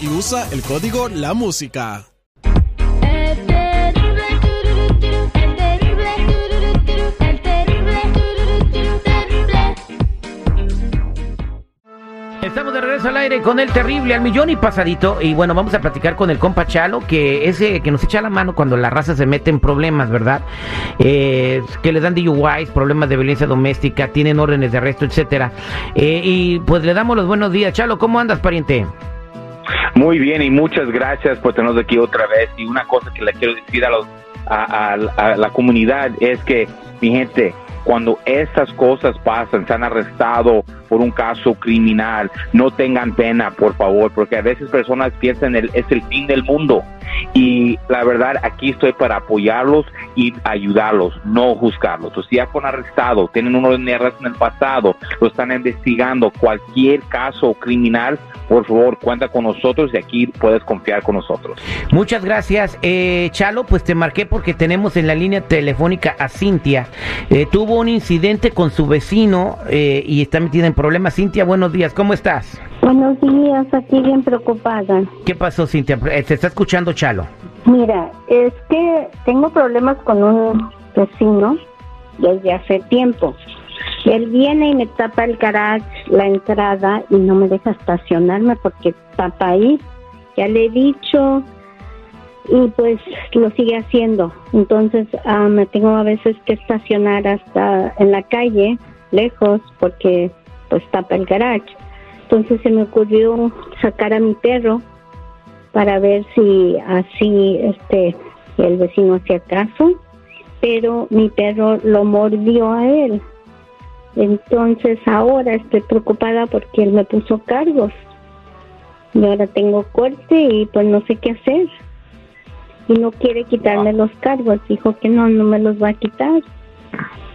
Y usa el código La Música. Estamos de regreso al aire con el terrible al millón y pasadito. Y bueno, vamos a platicar con el compa Chalo, que ese que nos echa la mano cuando la raza se mete en problemas, ¿verdad? Eh, que le dan DUIs, problemas de violencia doméstica, tienen órdenes de arresto, etcétera. Eh, y pues le damos los buenos días. Chalo, ¿cómo andas, pariente? Muy bien y muchas gracias por tenernos aquí otra vez. Y una cosa que le quiero decir a, los, a, la comunidad es que, mi gente, cuando estas cosas pasan, se han arrestado por un caso criminal, no tengan pena, por favor, porque a veces personas piensan el, es el fin del mundo. Y la verdad, aquí estoy para apoyarlos y ayudarlos, no juzgarlos. O si ya fueron arrestados, tienen un orden de arresto en el pasado, lo están investigando, cualquier caso criminal, por favor, cuenta con nosotros y aquí puedes confiar con nosotros. Muchas gracias. Eh, Chalo, pues te marqué porque tenemos en la línea telefónica a Cintia. Eh, tuvo un incidente con su vecino eh, y está metida en problemas. Cintia, buenos días. ¿Cómo estás? Buenos días, aquí bien preocupada. ¿Qué pasó, Cintia? Eh, te está escuchando Chalo. Mira, es que tengo problemas con un vecino desde hace tiempo. Él viene y me tapa el garage, la entrada, y no me deja estacionarme porque tapa ahí. Ya le he dicho y pues lo sigue haciendo. Entonces ah, me tengo a veces que estacionar hasta en la calle, lejos, porque pues tapa el garage. Entonces se me ocurrió sacar a mi perro para ver si así este el vecino hacía caso, pero mi perro lo mordió a él. Entonces ahora estoy preocupada porque él me puso cargos. Y ahora tengo corte y pues no sé qué hacer. Y no quiere quitarme los cargos, dijo que no, no me los va a quitar.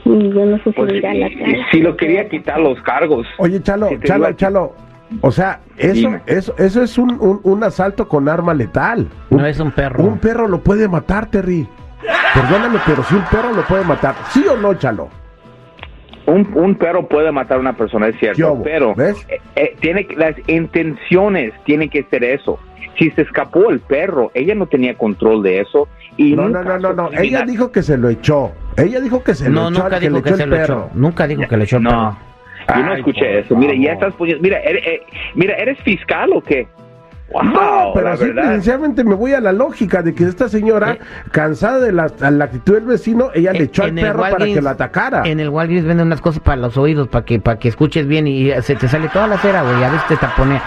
Y yo no sé si Pues, a la y- cárcel. si lo quería quitar los cargos. Oye, Chalo, Chalo, Chalo. O sea, eso, eso, eso es un, un, un asalto con arma letal. Un, No es un perro. un perro lo puede matar, Terry. Perdóname, pero si un perro lo puede matar, ¿sí o no, Chalo? Un, un perro puede matar a una persona, es cierto, pero ¿Ves? eh, eh, tiene que- las intenciones tienen que ser eso. Si se escapó el perro, ella no tenía control de eso. Y No, no, no, no, no. Ella dijo que se lo echó. Ella dijo que se No, lo echó nunca al que dijo que se lo echó. Nunca dijo que le echó el No, perro. Yo no escuché eso. Mira, ya estás poniendo. Mira, eres, eh, mira, ¿eres fiscal o qué? Wow, No, pero la sí, verdad. sencillamente me voy a la lógica de que esta señora, Eh. cansada de la, la actitud del vecino, ella le echó al perro para que lo atacara. En el Walgreens venden unas cosas para los oídos, para que para que escuches bien y se te sale toda la cera, güey. A veces te taponea.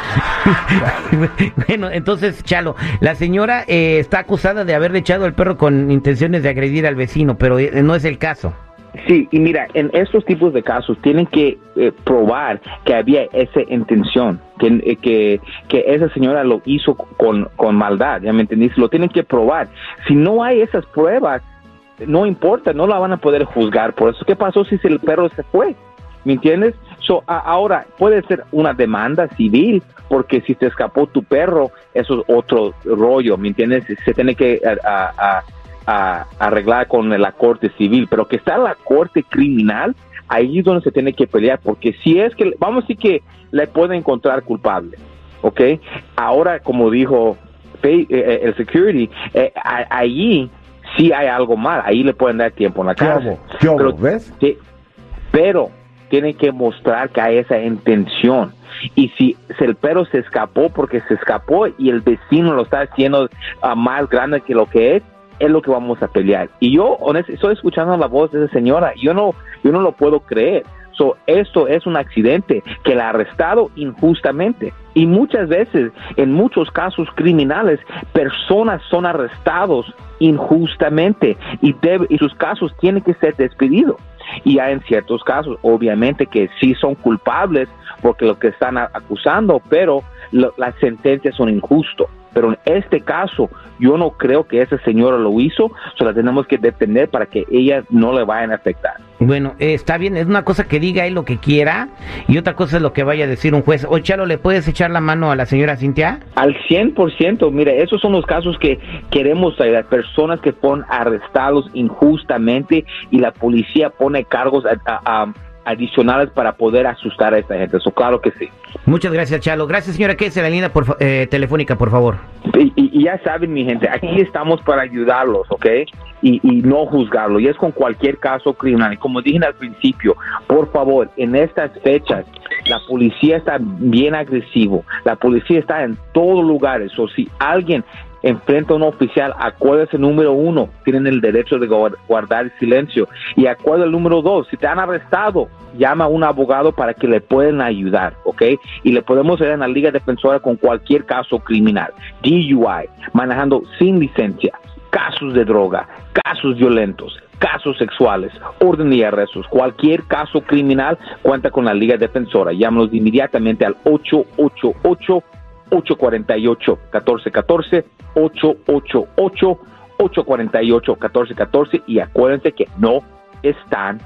bueno, entonces, Chalo, la señora eh, está acusada de haberle echado al perro con intenciones de agredir al vecino, pero eh, no es el caso. Sí, y mira, en estos tipos de casos tienen que eh, probar que había esa intención, que, eh, que, que esa señora lo hizo con, con maldad, ¿ya me entendiste? Lo tienen que probar. Si no hay esas pruebas, no importa, no la van a poder juzgar por eso. ¿Qué pasó si el perro se fue? ¿Me entiendes? So, ahora, puede ser una demanda civil, porque si te escapó tu perro, eso es otro rollo, ¿me entiendes? Se tiene que a- a- arreglar con la corte civil, pero que está la corte criminal, ahí es donde se tiene que pelear, porque si es que, vamos a decir que le puede encontrar culpable, ¿ok? Ahora, como dijo eh, eh, el security, eh, allí sí hay algo mal, ahí le pueden dar tiempo en la ¿Qué cárcel. ¿Qué? Pero- ¿Ves? Sí, pero tienen que mostrar que hay esa intención. Y si, el perro se escapó porque se escapó y el vecino lo está haciendo ah, más grande que lo que es, es lo que vamos a pelear. Y yo, estoy escuchando la voz de esa señora. Yo no, yo no lo puedo creer. So, esto es un accidente que la ha arrestado injustamente. Y muchas veces, en muchos casos criminales, personas son arrestados injustamente y, y sus casos tienen que ser despedidos. Y hay en ciertos casos, obviamente, que sí son culpables porque lo que están acusando, pero las sentencias son injustas. Pero en este caso, yo no creo que esa señora lo hizo, solo la tenemos que detener para que ella no le vayan a afectar. Bueno, eh, está bien, es una cosa que diga él lo que quiera y otra cosa es lo que vaya a decir un juez. Oye, Chalo, ¿le puedes echar la mano a la señora Cintia? Al 100%, mire, esos son los casos que queremos ayudar, personas que fueron arrestados injustamente y la policía pone cargos a adicionales para poder asustar a esta gente. Eso claro que sí. Muchas gracias, Chalo. Gracias, señora ¿Qué es la línea por, eh, telefónica, por favor. Y, ya saben, mi gente, aquí estamos para ayudarlos, ¿ok? Y, y, no juzgarlo. Y es con cualquier caso criminal. Y como dije al principio, por favor, en estas fechas, la policía está bien agresivo. La policía está en todos lugares. O si alguien enfrenta a un oficial, acuérdese número uno, tienen el derecho de guardar silencio. Y acuerdo el número dos, si te han arrestado, llama a un abogado para que le puedan ayudar, ¿ok? Y le podemos ayudar en la Liga Defensora con cualquier caso criminal, DUI, manejando sin licencia, casos de droga, casos violentos, casos sexuales, orden y arrestos, cualquier caso criminal cuenta con la Liga Defensora. Llámanos inmediatamente al 888 848-1414, 888-848-1414 y acuérdense que no están